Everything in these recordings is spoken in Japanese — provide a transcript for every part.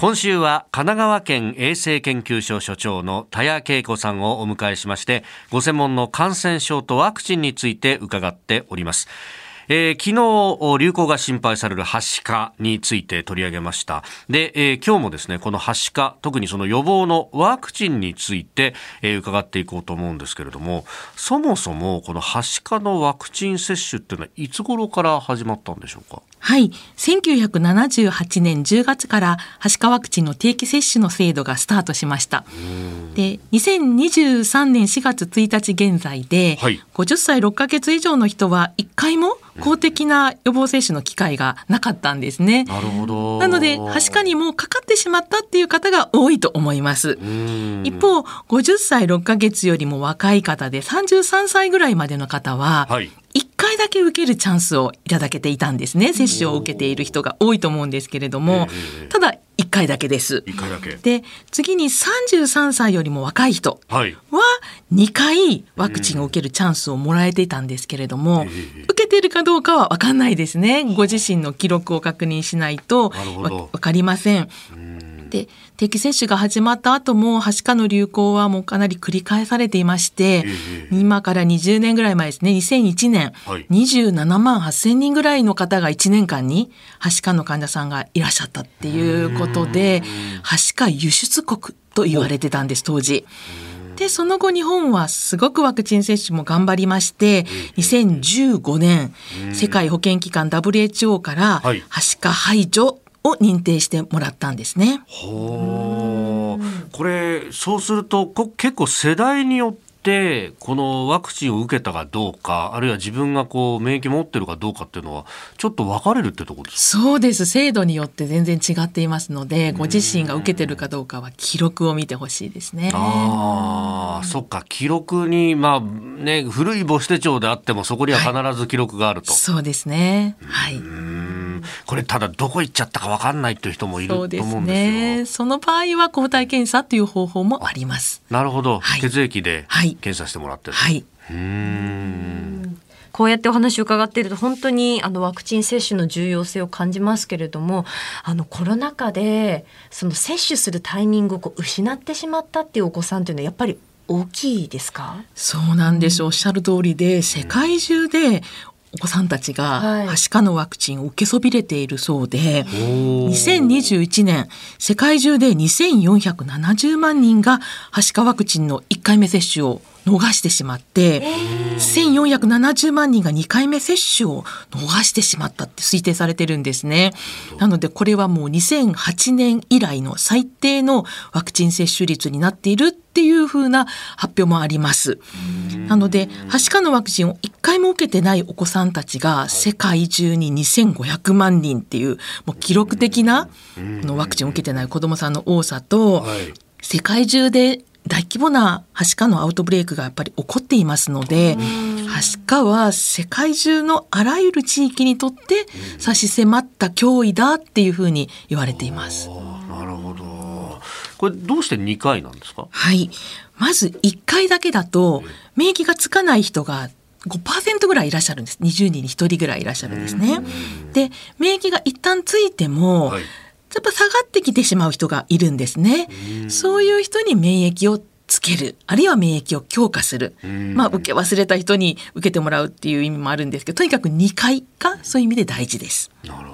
今週は神奈川県衛生研究所所長の田谷恵子さんをお迎えしましてご専門の感染症とワクチンについて伺っております。えー、昨日流行が心配されるはしかについて取り上げましたで、えー、今日もですねこのはしか特にその予防のワクチンについて、えー、伺っていこうと思うんですけれどもそもそもこのはしかのワクチン接種っていうのはいつ頃から始まったんでしょうか？はい。1978年10月から、はしかワクチンの定期接種の制度がスタートしました。で、2023年4月1日現在で、はい、50歳6ヶ月以上の人は1回も公的な予防接種の機会がなかったんですね。なるほど。なので、はしかにもかかってしまったっていう方が多いと思います。一方、50歳6ヶ月よりも若い方で33歳ぐらいまでの方は、はい、1回だけ受けるチャンスをいただけていたんですね接種を受けている人が多いと思うんですけれども、ただ1回だけです。1回だけ。で次に33歳よりも若い人は2回ワクチンを受けるチャンスをもらえていたんですけれども、受けているかどうかは分かんないですね。ご自身の記録を確認しないと分かりません。で定期接種が始まった後もはしかの流行はもうかなり繰り返されていまして、えー、今から20年ぐらい前ですね2001年、はい、27万8,000人ぐらいの方が1年間にはしかの患者さんがいらっしゃったっていうことではしか輸出国と言われてたんです当時。でその後日本はすごくワクチン接種も頑張りまして2015年世界保健機関 WHO からはしか排除を認定してもらったんですね。これそうすると結構世代によってこのワクチンを受けたかどうかあるいは自分がこう免疫持ってるかどうかっていうのはちょっと分かれるってとこですそうです制度によって全然違っていますのでご自身が受けてるかどうかは記録を見てほしいですね。ああそっか記録にまあね古い母子手帳であってもそこには必ず記録があると。はい、そうですねはい。これただどこ行っちゃったか分かんないという人もいると思うんですよ。ね、その場合は抗体検査という方法もあります。なるほど、はい、血液で検査してもらってる。はい。うんこうやってお話を伺っていると本当にあのワクチン接種の重要性を感じますけれどもあのコロナ禍でその接種するタイミングをこう失ってしまったっていうお子さんというのはやっぱり大きいですか？そうなんです、おっしゃる通りで世界中でお子さんたちがはしかのワクチンを受けそびれているそうで、はい、2021年世界中で2470万人がはしかワクチンの1回目接種を逃してしまって1470万人が2回目接種を逃してしまったって推定されてるんですね。なのでこれはもう2008年以来の最低のワクチン接種率になっているっていうふうな発表もあります。なので、はしかのワクチンを1回も受けてないお子さんたちが世界中に2500万人っていうもう記録的なこのワクチンを受けてない子どもさんの多さと、世界中で大規模なはしかのアウトブレイクがやっぱり起こっていますのではしかは世界中のあらゆる地域にとって差し迫った脅威だっていうふうに言われています。なるほど。これどうして2回なんですか？はい。まず1回だけだと免疫がつかない人が5%ぐらいいらっしゃるんです。20人に1人ぐらいいらっしゃるんですね。で免疫が一旦ついても、はいやっぱ下がってきてしまう人がいるんですね。そういう人に免疫をつける。あるいは免疫を強化する、まあ、受け忘れた人に受けてもらうっていう意味もあるんですけどとにかく2回がそういう意味で大事です。なる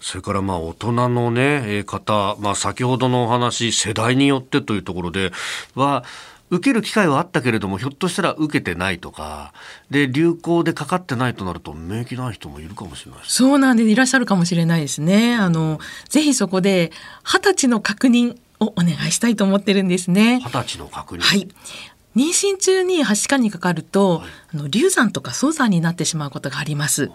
それからまあ大人のね方、まあ、先ほどのお話世代によってというところでは受ける機会はあったけれどもひょっとしたら受けてないとかで流行でかかってないとなると免疫ない人もいるかもしれないそうなんでいらっしゃるかもしれないですね。あのぜひそこで二十歳の確認をお願いしたいと思ってるんですね。二十歳の確認。はい妊娠中にはしかにかかると、はい、あの流産とか早産になってしまうことがあります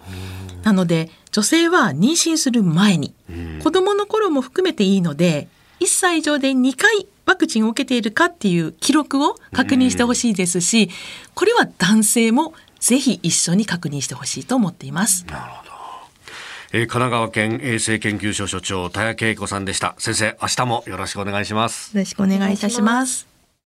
なので女性は妊娠する前に子供の頃も含めていいので1歳以上で2回ワクチンを受けているかっていう記録を確認してほしいですし、これは男性もぜひ一緒に確認してほしいと思っています。なるほど。えー、神奈川県衛生研究所所長田谷恵子さんでした。先生、明日もよろしくお願いします。よろしくお願いいたします。